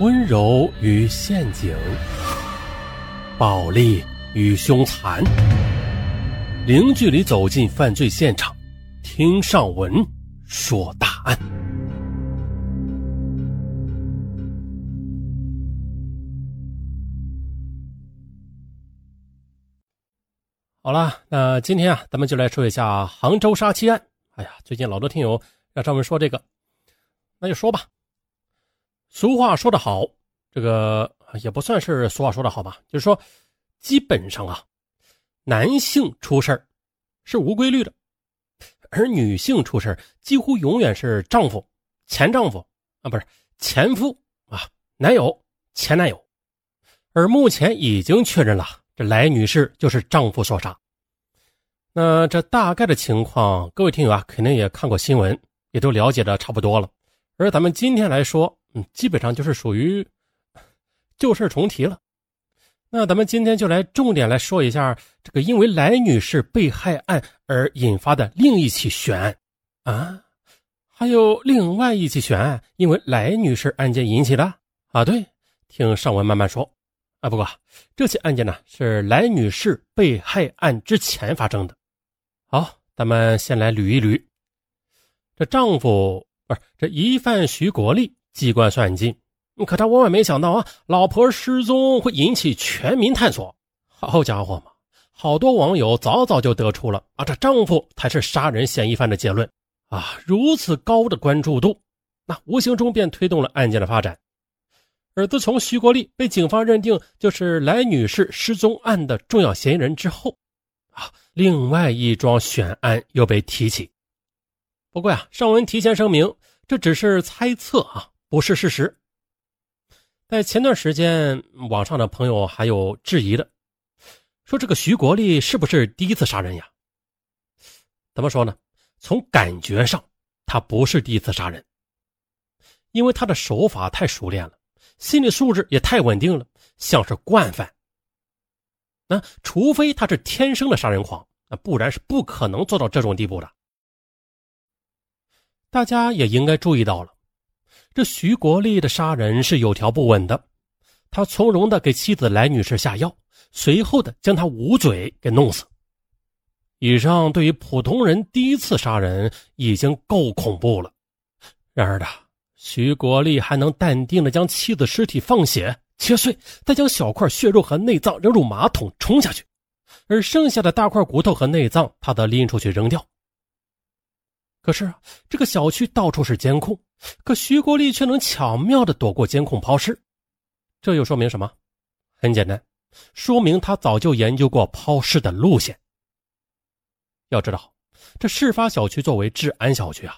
温柔与陷阱，暴力与凶残，零距离走进犯罪现场，听上文说大案。好了，那今天啊，咱们就来说一下杭州杀妻案。哎呀，最近老多听友让上文说这个，那就说吧。俗话说得好，这个也不算是俗话说得好吧，就是说，基本上啊，男性出事是无规律的，而女性出事几乎永远是丈夫、前丈夫啊，不是前夫啊，男友、前男友。而目前已经确认了，这来女士就是丈夫所杀。那这大概的情况，各位听友啊，肯定也看过新闻，也都了解的差不多了。而咱们今天来说。嗯，基本上就是属于旧事重提了。那咱们今天就来重点来说一下这个因为来女士被害案而引发的另一起悬案啊，还有另外一起悬案因为来女士案件引起的啊。对，听上文慢慢说啊。不过这起案件呢是来女士被害案之前发生的。好，咱们先来捋一捋，这丈夫不是这疑犯徐国立。机关算尽，可他万万没想到啊，老婆失踪会引起全民探索。好家伙嘛，好多网友早早就得出了啊，这丈夫才是杀人嫌疑犯的结论啊。如此高的关注度，那无形中便推动了案件的发展。而自从徐国立被警方认定就是来女士失踪案的重要嫌疑人之后，啊，另外一桩悬案又被提起。不过呀，上文提前声明，这只是猜测啊。不是事实。在前段时间，网上的朋友还有质疑的，说这个徐国立是不是第一次杀人呀？怎么说呢？从感觉上，他不是第一次杀人，因为他的手法太熟练了，心理素质也太稳定了，像是惯犯。那除非他是天生的杀人狂，那不然是不可能做到这种地步的。大家也应该注意到了。这徐国立的杀人是有条不紊的，他从容的给妻子来女士下药，随后的将她捂嘴给弄死。以上对于普通人第一次杀人已经够恐怖了，然而的徐国立还能淡定的将妻子尸体放血切碎，再将小块血肉和内脏扔入马桶冲下去，而剩下的大块骨头和内脏他则拎出去扔掉。可是啊这个小区到处是监控。可徐国立却能巧妙的躲过监控抛尸，这又说明什么？很简单，说明他早就研究过抛尸的路线。要知道，这事发小区作为治安小区啊，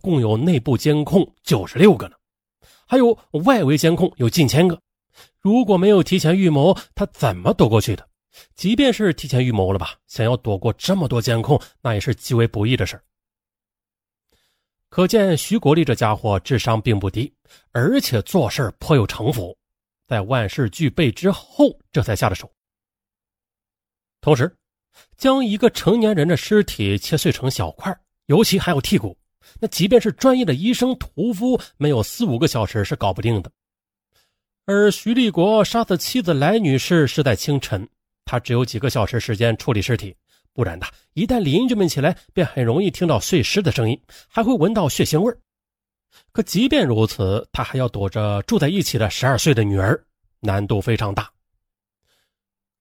共有内部监控九十六个呢，还有外围监控有近千个。如果没有提前预谋，他怎么躲过去的？即便是提前预谋了吧，想要躲过这么多监控，那也是极为不易的事可见徐国立这家伙智商并不低，而且做事颇有城府，在万事俱备之后，这才下的手。同时，将一个成年人的尸体切碎成小块，尤其还有剔骨，那即便是专业的医生屠夫，没有四五个小时是搞不定的。而徐立国杀死妻子来女士是在清晨，他只有几个小时时间处理尸体。不然的，一旦邻居们起来，便很容易听到碎尸的声音，还会闻到血腥味可即便如此，他还要躲着住在一起的十二岁的女儿，难度非常大。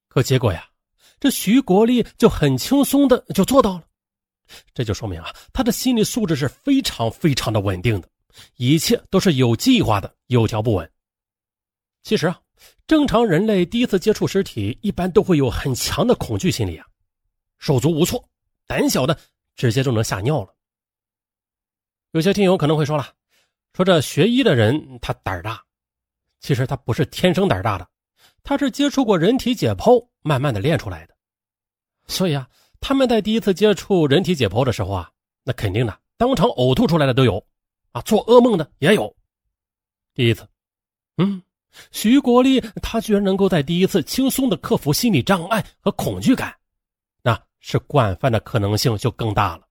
可结果呀，这徐国立就很轻松的就做到了。这就说明啊，他的心理素质是非常非常的稳定的，一切都是有计划的，有条不紊。其实啊，正常人类第一次接触尸体，一般都会有很强的恐惧心理啊。手足无措，胆小的直接就能吓尿了。有些听友可能会说了，说这学医的人他胆大，其实他不是天生胆大的，他是接触过人体解剖，慢慢的练出来的。所以啊，他们在第一次接触人体解剖的时候啊，那肯定的，当场呕吐出来的都有，啊，做噩梦的也有。第一次，嗯，徐国立他居然能够在第一次轻松的克服心理障碍和恐惧感。是惯犯的可能性就更大了。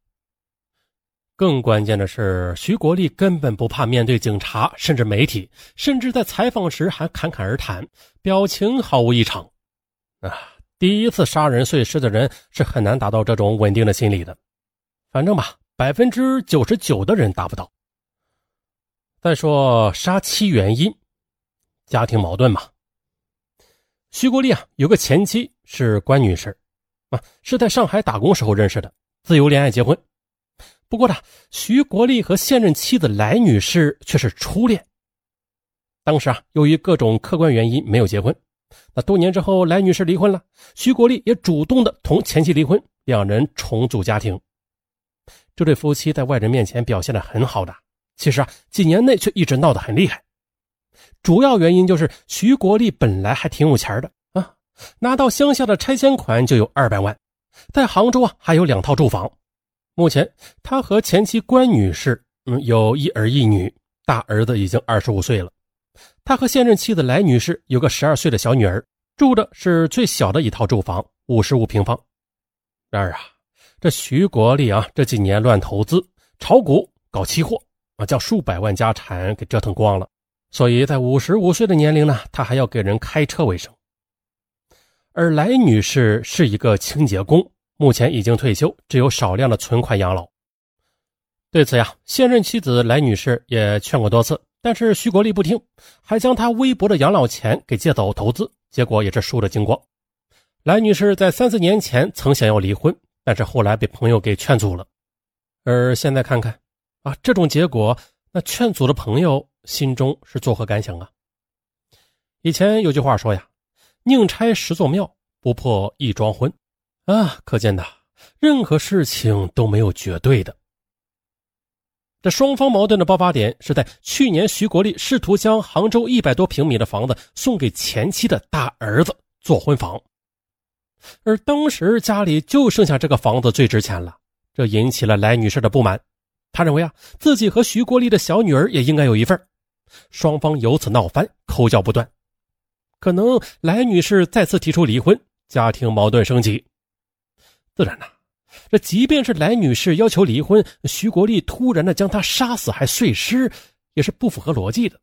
更关键的是，徐国立根本不怕面对警察，甚至媒体，甚至在采访时还侃侃而谈，表情毫无异常。啊，第一次杀人碎尸的人是很难达到这种稳定的心理的。反正吧，百分之九十九的人达不到。再说杀妻原因，家庭矛盾嘛。徐国立啊，有个前妻是关女士，啊，是在上海打工时候认识的，自由恋爱结婚。不过呢，徐国立和现任妻子来女士却是初恋。当时啊，由于各种客观原因没有结婚。那多年之后，来女士离婚了，徐国立也主动的同前妻离婚，两人重组家庭。这对夫妻在外人面前表现的很好的，其实啊，几年内却一直闹得很厉害。主要原因就是徐国立本来还挺有钱的，拿到乡下的拆迁款就有二百万，在杭州啊还有两套住房。目前，他和前妻关女士，嗯，有一儿一女，大儿子已经二十五岁了。他和现任妻子来女士有个十二岁的小女儿，住的是最小的一套住房，五十五平方。然而啊，这徐国立啊，这几年乱投资、炒股、搞期货啊，将数百万家产给折腾光了。所以在五十五岁的年龄呢，他还要给人开车为生。而来女士是一个清洁工。目前已经退休，只有少量的存款养老。对此呀，现任妻子来女士也劝过多次，但是徐国立不听，还将他微薄的养老钱给借走投资，结果也是输得精光。来女士在三四年前曾想要离婚，但是后来被朋友给劝阻了。而现在看看，啊，这种结果，那劝阻的朋友心中是作何感想啊？以前有句话说呀：“宁拆十座庙，不破一桩婚。”啊，可见的，任何事情都没有绝对的。这双方矛盾的爆发点是在去年，徐国立试图将杭州一百多平米的房子送给前妻的大儿子做婚房，而当时家里就剩下这个房子最值钱了，这引起了来女士的不满。她认为啊，自己和徐国立的小女儿也应该有一份。双方由此闹翻，口角不断。可能来女士再次提出离婚，家庭矛盾升级。自然呐，这即便是来女士要求离婚，徐国立突然的将她杀死还碎尸，也是不符合逻辑的。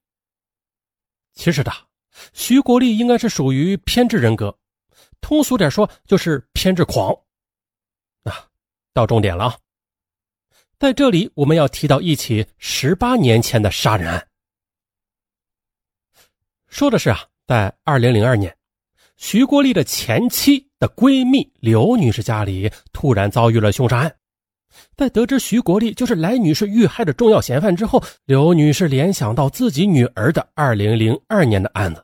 其实的，徐国立应该是属于偏执人格，通俗点说就是偏执狂。啊，到重点了啊，在这里我们要提到一起十八年前的杀人案，说的是啊，在二零零二年。徐国立的前妻的闺蜜刘女士家里突然遭遇了凶杀案，在得知徐国立就是来女士遇害的重要嫌犯之后，刘女士联想到自己女儿的2002年的案子。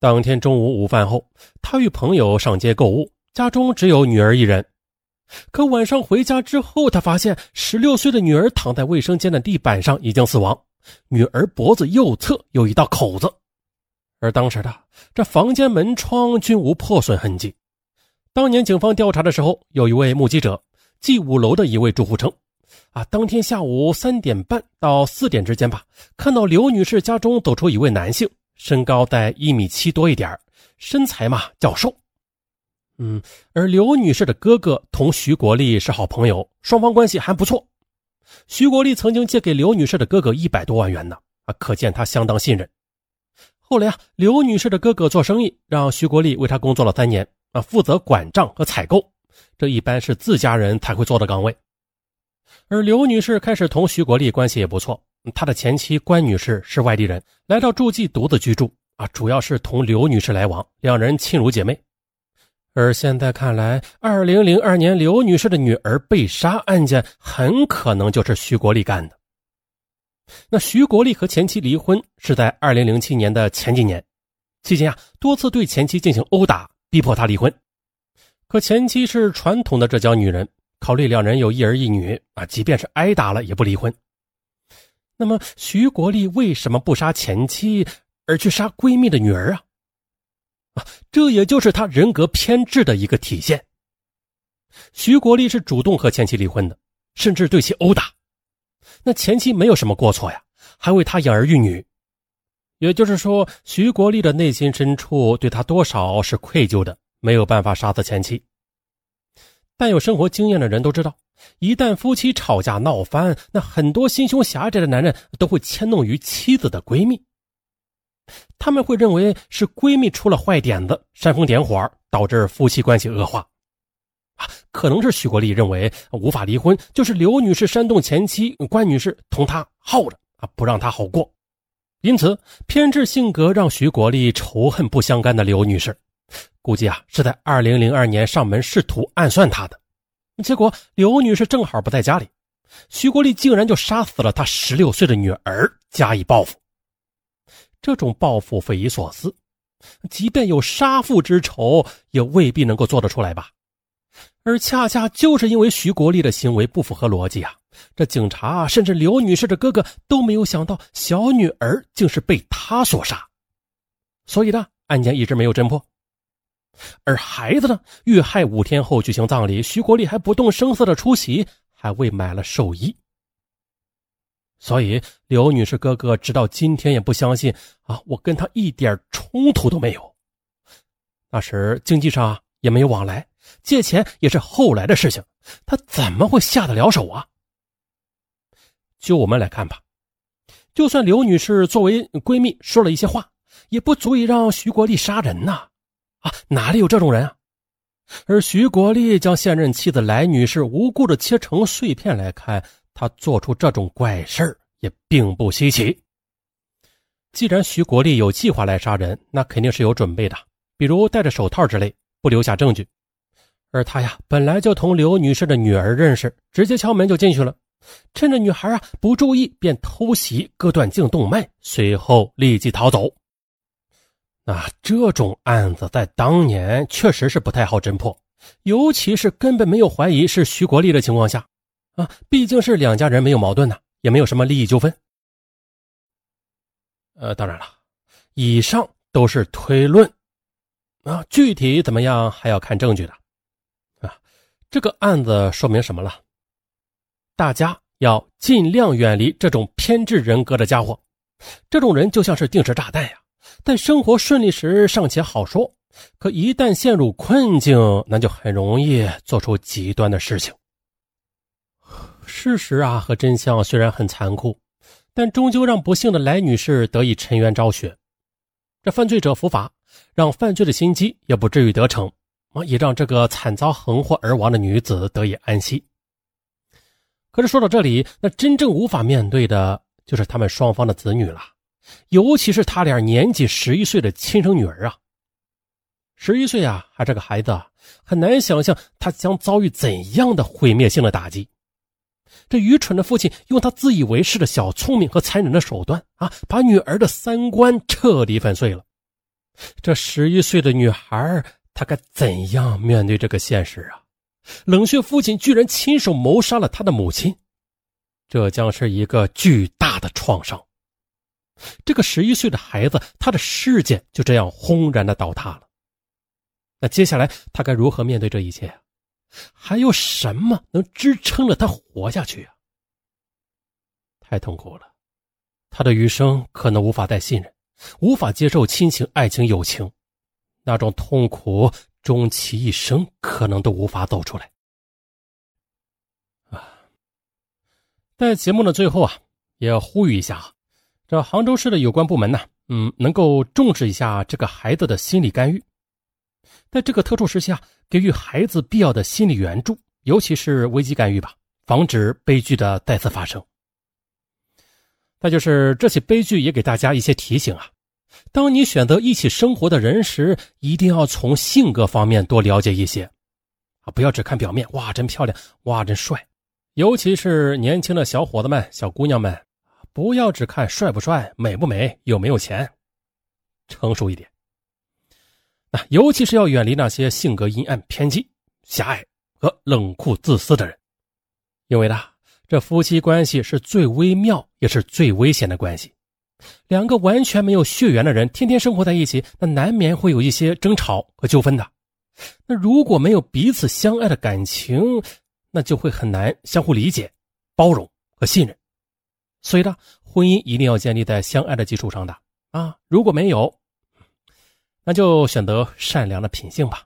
当天中午午饭后，她与朋友上街购物，家中只有女儿一人。可晚上回家之后，她发现16岁的女儿躺在卫生间的地板上已经死亡，女儿脖子右侧有一道口子。而当时的这房间门窗均无破损痕迹。当年警方调查的时候，有一位目击者即五楼的一位住户称，啊，当天下午三点半到四点之间吧，看到刘女士家中走出一位男性，身高在一米七多一点身材嘛较瘦。嗯，而刘女士的哥哥同徐国立是好朋友，双方关系还不错。徐国立曾经借给刘女士的哥哥一百多万元呢，啊，可见他相当信任。后来啊，刘女士的哥哥做生意，让徐国立为他工作了三年啊，负责管账和采购，这一般是自家人才会做的岗位。而刘女士开始同徐国立关系也不错，她的前妻关女士是外地人，来到诸暨独自居住啊，主要是同刘女士来往，两人亲如姐妹。而现在看来，二零零二年刘女士的女儿被杀案件很可能就是徐国立干的。那徐国立和前妻离婚是在二零零七年的前几年，期间啊多次对前妻进行殴打，逼迫她离婚。可前妻是传统的浙江女人，考虑两人有一儿一女啊，即便是挨打了也不离婚。那么徐国立为什么不杀前妻，而去杀闺蜜的女儿啊？啊，这也就是他人格偏执的一个体现。徐国立是主动和前妻离婚的，甚至对其殴打。那前妻没有什么过错呀，还为他养儿育女，也就是说，徐国立的内心深处对他多少是愧疚的，没有办法杀死前妻。但有生活经验的人都知道，一旦夫妻吵架闹翻，那很多心胸狭窄的男人都会迁怒于妻子的闺蜜。他们会认为是闺蜜出了坏点子，煽风点火，导致夫妻关系恶化。啊，可能是许国立认为无法离婚，就是刘女士煽动前妻关女士同他耗着啊，不让他好过。因此，偏执性格让徐国立仇恨不相干的刘女士，估计啊是在二零零二年上门试图暗算他的。结果刘女士正好不在家里，徐国立竟然就杀死了他十六岁的女儿，加以报复。这种报复匪夷所思，即便有杀父之仇，也未必能够做得出来吧。而恰恰就是因为徐国立的行为不符合逻辑啊，这警察甚至刘女士的哥哥都没有想到小女儿竟是被他所杀，所以呢，案件一直没有侦破。而孩子呢？遇害五天后举行葬礼，徐国立还不动声色的出席，还未买了寿衣。所以刘女士哥哥直到今天也不相信啊，我跟他一点冲突都没有。那时经济上也没有往来，借钱也是后来的事情，他怎么会下得了手啊？就我们来看吧，就算刘女士作为闺蜜说了一些话，也不足以让徐国立杀人呐。啊，哪里有这种人啊？而徐国立将现任妻子来女士无故的切成碎片来看，他做出这种怪事也并不稀奇。既然徐国立有计划来杀人，那肯定是有准备的，比如戴着手套之类，不留下证据。而他呀，本来就同刘女士的女儿认识，直接敲门就进去了，趁着女孩啊不注意，便偷袭，割断颈动脉，随后立即逃走。那这种案子在当年确实是不太好侦破，尤其是根本没有怀疑是徐国立的情况下，啊，毕竟是两家人没有矛盾呢，也没有什么利益纠纷。呃，当然了，以上都是推论，啊，具体怎么样还要看证据的，这个案子说明什么了？大家要尽量远离这种偏执人格的家伙，这种人就像是定时炸弹呀。但生活顺利时尚且好说，可一旦陷入困境，那就很容易做出极端的事情。事实啊和真相虽然很残酷，但终究让不幸的来女士得以沉冤昭雪。这犯罪者伏法，让犯罪的心机也不至于得逞也让这个惨遭横祸而亡的女子得以安息。可是说到这里，那真正无法面对的就是他们双方的子女了。尤其是他俩年仅十一岁的亲生女儿啊，十一岁啊，还是个孩子，很难想象他将遭遇怎样的毁灭性的打击。这愚蠢的父亲用他自以为是的小聪明和残忍的手段啊，把女儿的三观彻底粉碎了。这十一岁的女孩，他该怎样面对这个现实啊？冷血父亲居然亲手谋杀了他的母亲，这将是一个巨大的创伤。这个十一岁的孩子，他的世界就这样轰然的倒塌了。那接下来他该如何面对这一切？还有什么能支撑着他活下去啊？太痛苦了，他的余生可能无法再信任，无法接受亲情、爱情、友情，那种痛苦，终其一生可能都无法走出来。啊，在节目的最后啊，也要呼吁一下啊。这杭州市的有关部门呢，嗯，能够重视一下这个孩子的心理干预，在这个特殊时期啊，给予孩子必要的心理援助，尤其是危机干预吧，防止悲剧的再次发生。再就是这起悲剧也给大家一些提醒啊，当你选择一起生活的人时，一定要从性格方面多了解一些，啊，不要只看表面，哇，真漂亮，哇，真帅，尤其是年轻的小伙子们、小姑娘们。不要只看帅不帅、美不美、有没有钱，成熟一点。那尤其是要远离那些性格阴暗、偏激、狭隘和冷酷自私的人，因为呢，这夫妻关系是最微妙也是最危险的关系。两个完全没有血缘的人天天生活在一起，那难免会有一些争吵和纠纷的。那如果没有彼此相爱的感情，那就会很难相互理解、包容和信任。所以呢，婚姻一定要建立在相爱的基础上的啊！如果没有，那就选择善良的品性吧。